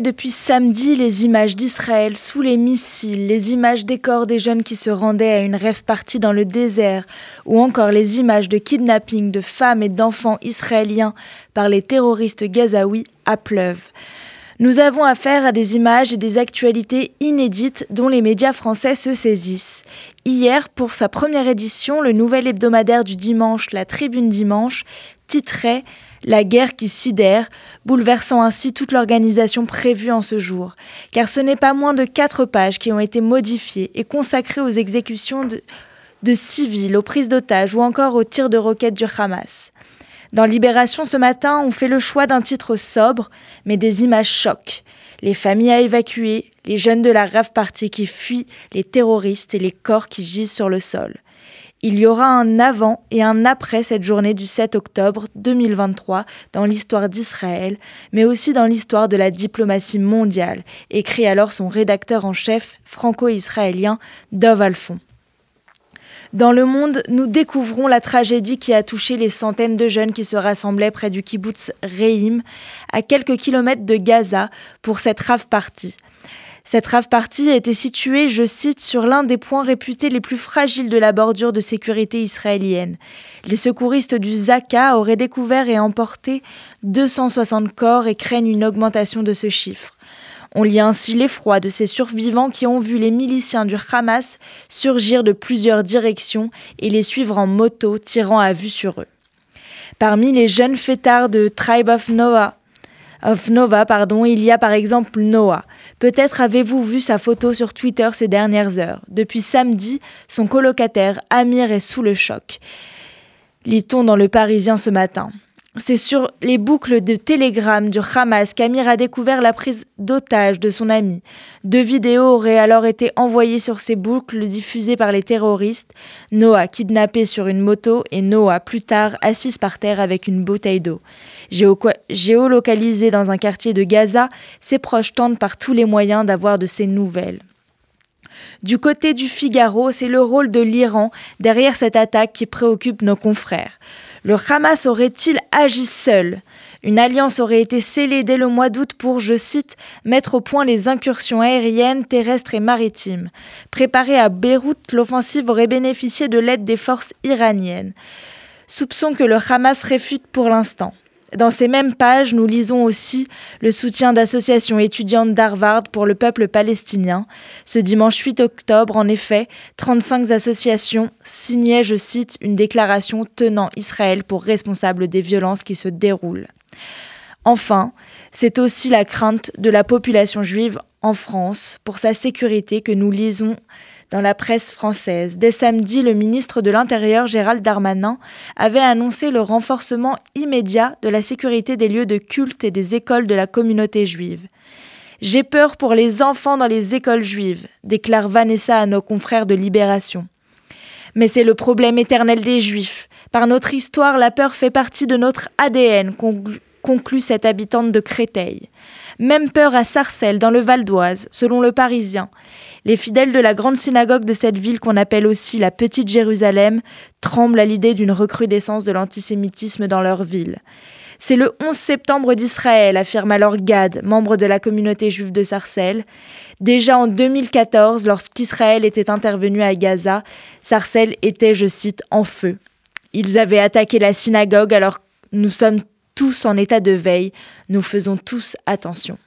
Depuis samedi, les images d'Israël sous les missiles, les images des corps des jeunes qui se rendaient à une rêve partie dans le désert, ou encore les images de kidnapping de femmes et d'enfants israéliens par les terroristes gazaouis appleuvent. Nous avons affaire à des images et des actualités inédites dont les médias français se saisissent. Hier, pour sa première édition, le nouvel hebdomadaire du dimanche, la Tribune Dimanche, titrait la guerre qui sidère, bouleversant ainsi toute l'organisation prévue en ce jour, car ce n'est pas moins de quatre pages qui ont été modifiées et consacrées aux exécutions de, civils, aux prises d'otages ou encore aux tirs de roquettes du Hamas. Dans Libération ce matin, on fait le choix d'un titre sobre, mais des images choquent. Les familles à évacuer, les jeunes de la rave partie qui fuient, les terroristes et les corps qui gisent sur le sol. Il y aura un avant et un après cette journée du 7 octobre 2023 dans l'histoire d'Israël, mais aussi dans l'histoire de la diplomatie mondiale, écrit alors son rédacteur en chef franco-israélien Dov Alfon. Dans le monde, nous découvrons la tragédie qui a touché les centaines de jeunes qui se rassemblaient près du kibbutz Reim, à quelques kilomètres de Gaza, pour cette rave partie. Cette rave partie était située, je cite, sur l'un des points réputés les plus fragiles de la bordure de sécurité israélienne. Les secouristes du Zaka auraient découvert et emporté 260 corps et craignent une augmentation de ce chiffre. On lit ainsi l'effroi de ces survivants qui ont vu les miliciens du Hamas surgir de plusieurs directions et les suivre en moto tirant à vue sur eux. Parmi les jeunes fêtards de Tribe of Noah, of Nova, pardon, il y a par exemple Noah. Peut-être avez-vous vu sa photo sur Twitter ces dernières heures. Depuis samedi, son colocataire Amir est sous le choc. Lit-on dans le Parisien ce matin. C'est sur les boucles de télégramme du Hamas qu'Amir a découvert la prise d'otage de son ami. Deux vidéos auraient alors été envoyées sur ces boucles diffusées par les terroristes. Noah kidnappé sur une moto et Noah plus tard assise par terre avec une bouteille d'eau. Géolocalisé dans un quartier de Gaza, ses proches tentent par tous les moyens d'avoir de ses nouvelles. Du côté du Figaro, c'est le rôle de l'Iran derrière cette attaque qui préoccupe nos confrères. Le Hamas aurait-il agi seul? Une alliance aurait été scellée dès le mois d'août pour, je cite, mettre au point les incursions aériennes, terrestres et maritimes. Préparée à Beyrouth, l'offensive aurait bénéficié de l'aide des forces iraniennes. Soupçon que le Hamas réfute pour l'instant. Dans ces mêmes pages, nous lisons aussi le soutien d'associations étudiantes d'Harvard pour le peuple palestinien. Ce dimanche 8 octobre, en effet, 35 associations signaient, je cite, une déclaration tenant Israël pour responsable des violences qui se déroulent. Enfin, c'est aussi la crainte de la population juive en France pour sa sécurité que nous lisons dans la presse française. Dès samedi, le ministre de l'Intérieur, Gérald Darmanin, avait annoncé le renforcement immédiat de la sécurité des lieux de culte et des écoles de la communauté juive. J'ai peur pour les enfants dans les écoles juives, déclare Vanessa à nos confrères de Libération. Mais c'est le problème éternel des juifs. Par notre histoire, la peur fait partie de notre ADN, conclut cette habitante de Créteil. Même peur à Sarcelles, dans le Val d'Oise, selon le Parisien. Les fidèles de la grande synagogue de cette ville qu'on appelle aussi la Petite Jérusalem tremblent à l'idée d'une recrudescence de l'antisémitisme dans leur ville. C'est le 11 septembre d'Israël, affirme alors Gad, membre de la communauté juive de Sarcelles. Déjà en 2014, lorsqu'Israël était intervenu à Gaza, Sarcelles était, je cite, en feu. Ils avaient attaqué la synagogue alors nous sommes tous en état de veille, nous faisons tous attention.